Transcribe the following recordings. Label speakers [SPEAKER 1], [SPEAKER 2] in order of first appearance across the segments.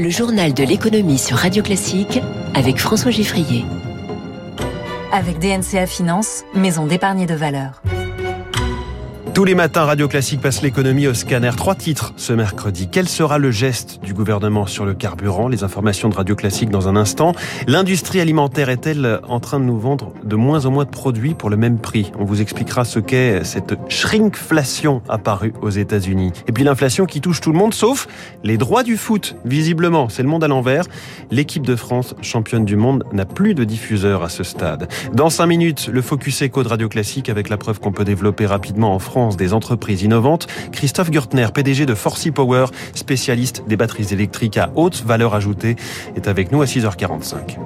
[SPEAKER 1] Le journal de l'économie sur Radio Classique avec François Giffrier.
[SPEAKER 2] Avec DNCA Finance, maison d'épargne de valeur.
[SPEAKER 3] Tous les matins, Radio Classique passe l'économie au scanner. Trois titres ce mercredi. Quel sera le geste du gouvernement sur le carburant? Les informations de Radio Classique dans un instant. L'industrie alimentaire est-elle en train de nous vendre de moins en moins de produits pour le même prix? On vous expliquera ce qu'est cette shrinkflation apparue aux États-Unis. Et puis l'inflation qui touche tout le monde, sauf les droits du foot. Visiblement, c'est le monde à l'envers. L'équipe de France, championne du monde, n'a plus de diffuseur à ce stade. Dans cinq minutes, le Focus Echo de Radio Classique avec la preuve qu'on peut développer rapidement en France des entreprises innovantes, Christophe Gürtner, PDG de Forcy Power, spécialiste des batteries électriques à haute valeur ajoutée, est avec nous à 6h45.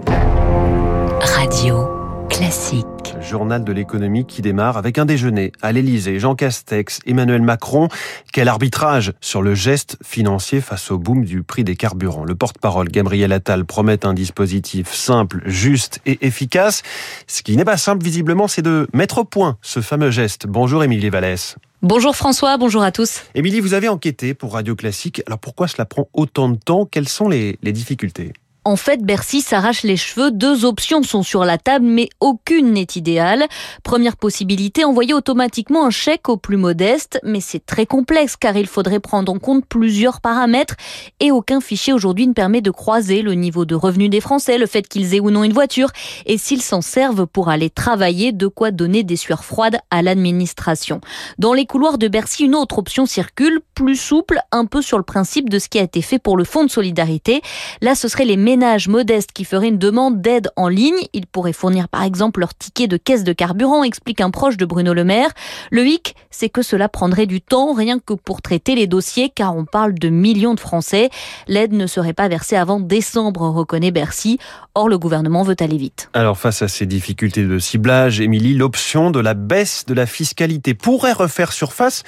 [SPEAKER 1] Radio classique.
[SPEAKER 3] Journal de l'économie qui démarre avec un déjeuner à l'Elysée. Jean Castex, Emmanuel Macron. Quel arbitrage sur le geste financier face au boom du prix des carburants. Le porte-parole Gabriel Attal promet un dispositif simple, juste et efficace. Ce qui n'est pas simple visiblement, c'est de mettre au point ce fameux geste. Bonjour Émilie Vallès.
[SPEAKER 4] Bonjour François, bonjour à tous.
[SPEAKER 3] Émilie, vous avez enquêté pour Radio Classique. Alors pourquoi cela prend autant de temps? Quelles sont les, les difficultés?
[SPEAKER 4] En fait, Bercy s'arrache les cheveux. Deux options sont sur la table, mais aucune n'est idéale. Première possibilité, envoyer automatiquement un chèque aux plus modestes, mais c'est très complexe car il faudrait prendre en compte plusieurs paramètres et aucun fichier aujourd'hui ne permet de croiser le niveau de revenu des Français, le fait qu'ils aient ou non une voiture et s'ils s'en servent pour aller travailler, de quoi donner des sueurs froides à l'administration. Dans les couloirs de Bercy, une autre option circule, plus souple, un peu sur le principe de ce qui a été fait pour le fonds de solidarité. Là, ce serait les ménages modestes qui feraient une demande d'aide en ligne. Ils pourraient fournir par exemple leur ticket de caisse de carburant, explique un proche de Bruno Le Maire. Le hic, c'est que cela prendrait du temps rien que pour traiter les dossiers car on parle de millions de Français. L'aide ne serait pas versée avant décembre, reconnaît Bercy. Or, le gouvernement veut aller vite.
[SPEAKER 3] Alors, face à ces difficultés de ciblage, Émilie, l'option de la baisse de la fiscalité pourrait refaire surface.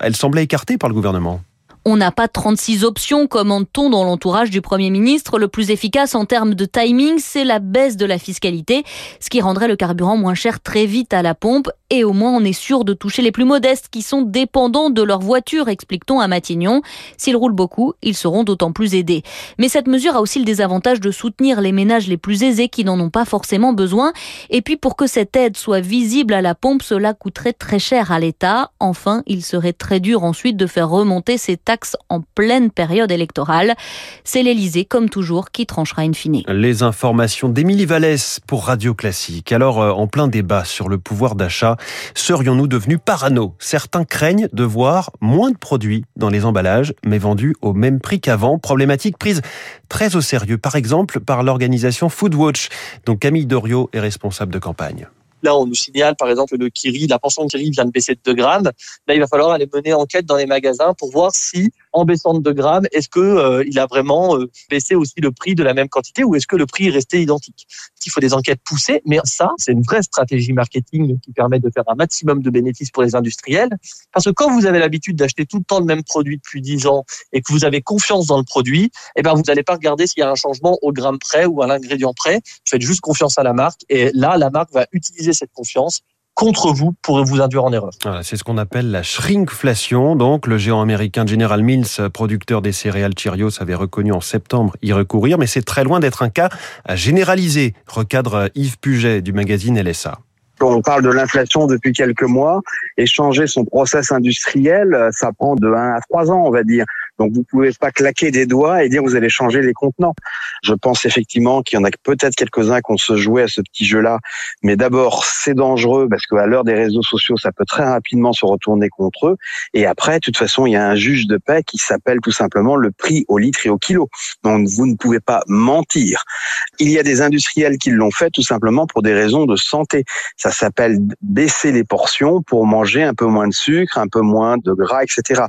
[SPEAKER 3] Elle semblait écartée par le gouvernement.
[SPEAKER 4] On n'a pas 36 options, commande-t-on dans l'entourage du Premier ministre. Le plus efficace en termes de timing, c'est la baisse de la fiscalité, ce qui rendrait le carburant moins cher très vite à la pompe. Et au moins, on est sûr de toucher les plus modestes qui sont dépendants de leur voiture, explique-t-on à Matignon. S'ils roulent beaucoup, ils seront d'autant plus aidés. Mais cette mesure a aussi le désavantage de soutenir les ménages les plus aisés qui n'en ont pas forcément besoin. Et puis, pour que cette aide soit visible à la pompe, cela coûterait très cher à l'État. Enfin, il serait très dur ensuite de faire remonter ces taxes en pleine période électorale. C'est l'Elysée, comme toujours, qui tranchera in fine.
[SPEAKER 3] Les informations d'Émilie Vallès pour Radio Classique. Alors, euh, en plein débat sur le pouvoir d'achat, serions-nous devenus parano? Certains craignent de voir moins de produits dans les emballages, mais vendus au même prix qu'avant. Problématique prise très au sérieux, par exemple, par l'organisation Foodwatch, dont Camille Doriot est responsable de campagne.
[SPEAKER 5] Là, on nous signale, par exemple, le Kiri, la pension de Kiri vient de baisser de 2 grammes. Là, il va falloir aller mener enquête dans les magasins pour voir si en baissant de 2 grammes, est-ce que euh, il a vraiment euh, baissé aussi le prix de la même quantité ou est-ce que le prix est resté identique? Il faut des enquêtes poussées, mais ça, c'est une vraie stratégie marketing qui permet de faire un maximum de bénéfices pour les industriels. Parce que quand vous avez l'habitude d'acheter tout le temps le même produit depuis 10 ans et que vous avez confiance dans le produit, eh ben vous n'allez pas regarder s'il y a un changement au gramme près ou à l'ingrédient près. Vous faites juste confiance à la marque et là, la marque va utiliser cette confiance contre vous pour vous induire en erreur.
[SPEAKER 3] c'est ce qu'on appelle la shrinkflation. Donc, le géant américain General Mills, producteur des céréales Cheerios, avait reconnu en septembre y recourir, mais c'est très loin d'être un cas à généraliser, recadre Yves Puget du magazine LSA.
[SPEAKER 6] On parle de l'inflation depuis quelques mois et changer son process industriel, ça prend de 1 à 3 ans, on va dire. Donc vous pouvez pas claquer des doigts et dire vous allez changer les contenants. Je pense effectivement qu'il y en a peut-être quelques-uns qui ont se joué à ce petit jeu-là, mais d'abord c'est dangereux parce qu'à l'heure des réseaux sociaux, ça peut très rapidement se retourner contre eux. Et après, de toute façon, il y a un juge de paix qui s'appelle tout simplement le prix au litre et au kilo. Donc vous ne pouvez pas mentir. Il y a des industriels qui l'ont fait tout simplement pour des raisons de santé. Ça s'appelle baisser les portions pour manger un peu moins de sucre, un peu moins de gras, etc.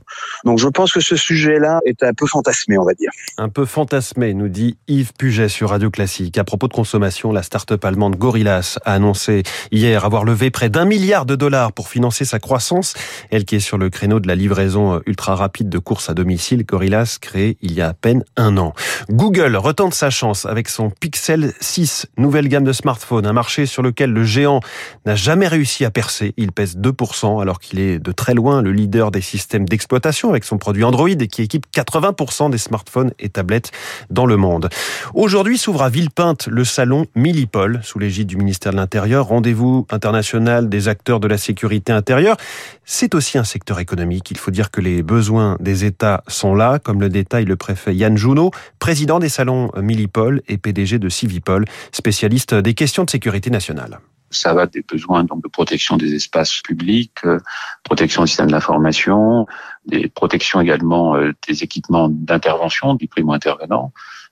[SPEAKER 6] Donc je pense que ce sujet est un peu fantasmé, on va dire.
[SPEAKER 3] Un peu fantasmé, nous dit Yves Puget sur Radio Classique. À propos de consommation, la start-up allemande Gorillas a annoncé hier avoir levé près d'un milliard de dollars pour financer sa croissance. Elle qui est sur le créneau de la livraison ultra rapide de courses à domicile, Gorillas créé il y a à peine un an. Google retente sa chance avec son Pixel 6, nouvelle gamme de smartphones, un marché sur lequel le géant n'a jamais réussi à percer. Il pèse 2% alors qu'il est de très loin le leader des systèmes d'exploitation avec son produit Android qui équipe 80% des smartphones et tablettes dans le monde. Aujourd'hui s'ouvre à Villepinte le salon Millipol, sous l'égide du ministère de l'Intérieur, rendez-vous international des acteurs de la sécurité intérieure. C'est aussi un secteur économique. Il faut dire que les besoins des États sont là, comme le détaille le préfet Yann Junot, président des salons Millipol et PDG de Civipol, spécialiste des questions de sécurité nationale
[SPEAKER 7] ça va des besoins donc de protection des espaces publics, euh, protection du système d'information, des protections également euh, des équipements d'intervention du primo-intervenant.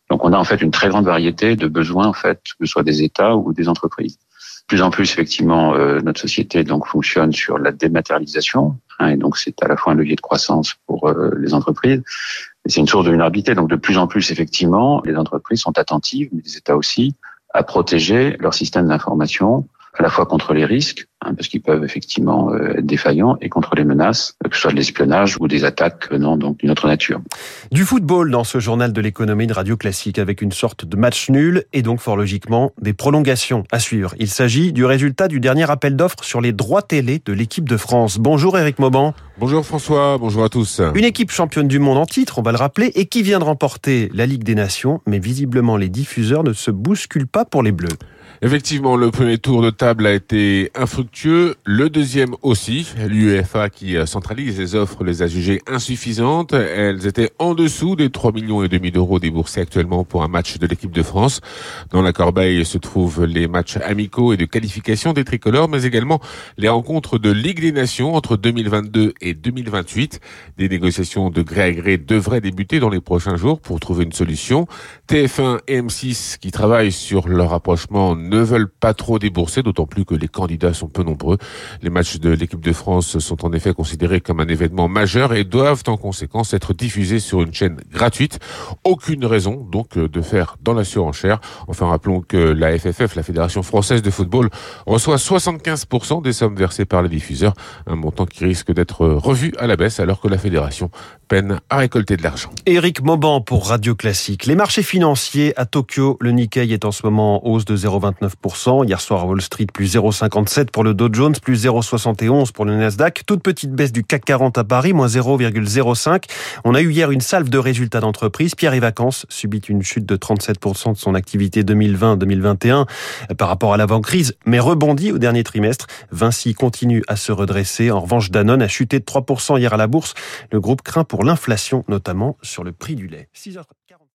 [SPEAKER 7] Donc on a en fait une très grande variété de besoins en fait, que ce soit des États ou des entreprises. plus en plus effectivement euh, notre société donc fonctionne sur la dématérialisation hein, et donc c'est à la fois un levier de croissance pour les entreprises et c'est une source de vulnérabilité. Donc de plus en plus effectivement les entreprises sont attentives, mais les États aussi, à protéger leur système d'information à la fois contre les risques, hein, parce qu'ils peuvent effectivement euh, être défaillants, et contre les menaces, que ce soit de l'espionnage ou des attaques venant donc d'une autre nature.
[SPEAKER 3] Du football dans ce journal de l'économie de Radio Classique, avec une sorte de match nul, et donc fort logiquement des prolongations à suivre. Il s'agit du résultat du dernier appel d'offres sur les droits télé de l'équipe de France. Bonjour Eric Mauban.
[SPEAKER 8] Bonjour François, bonjour à tous.
[SPEAKER 3] Une équipe championne du monde en titre, on va le rappeler, et qui vient de remporter la Ligue des Nations, mais visiblement les diffuseurs ne se bousculent pas pour les Bleus.
[SPEAKER 8] Effectivement, le premier tour de table a été infructueux, le deuxième aussi. L'UEFA qui centralise les offres les a jugées insuffisantes. Elles étaient en dessous des 3 millions et demi d'euros déboursés actuellement pour un match de l'équipe de France. Dans la corbeille se trouvent les matchs amicaux et de qualification des tricolores, mais également les rencontres de Ligue des Nations entre 2022 et 2028. Des négociations de gré à gré devraient débuter dans les prochains jours pour trouver une solution. TF1 et M6 qui travaillent sur leur rapprochement ne veulent pas trop débourser, d'autant plus que les candidats sont peu nombreux. Les matchs de l'équipe de France sont en effet considérés comme un événement majeur et doivent en conséquence être diffusés sur une chaîne gratuite. Aucune raison donc de faire dans la surenchère. Enfin, rappelons que la FFF, la Fédération française de football, reçoit 75% des sommes versées par les diffuseurs, un montant qui risque d'être revu à la baisse alors que la fédération peine à récolter de l'argent.
[SPEAKER 3] Éric Mauban pour Radio Classique. Les marchés financiers à Tokyo, le Nikkei est en ce moment en hausse de 0,29 Hier soir à Wall Street, plus 0,57 pour Dow Jones, plus 0,71 pour le Nasdaq. Toute petite baisse du CAC 40 à Paris, moins 0,05. On a eu hier une salve de résultats d'entreprise. Pierre et Vacances subit une chute de 37% de son activité 2020-2021 par rapport à l'avant-crise, mais rebondit au dernier trimestre. Vinci continue à se redresser. En revanche, Danone a chuté de 3% hier à la bourse. Le groupe craint pour l'inflation, notamment sur le prix du lait. 6h40.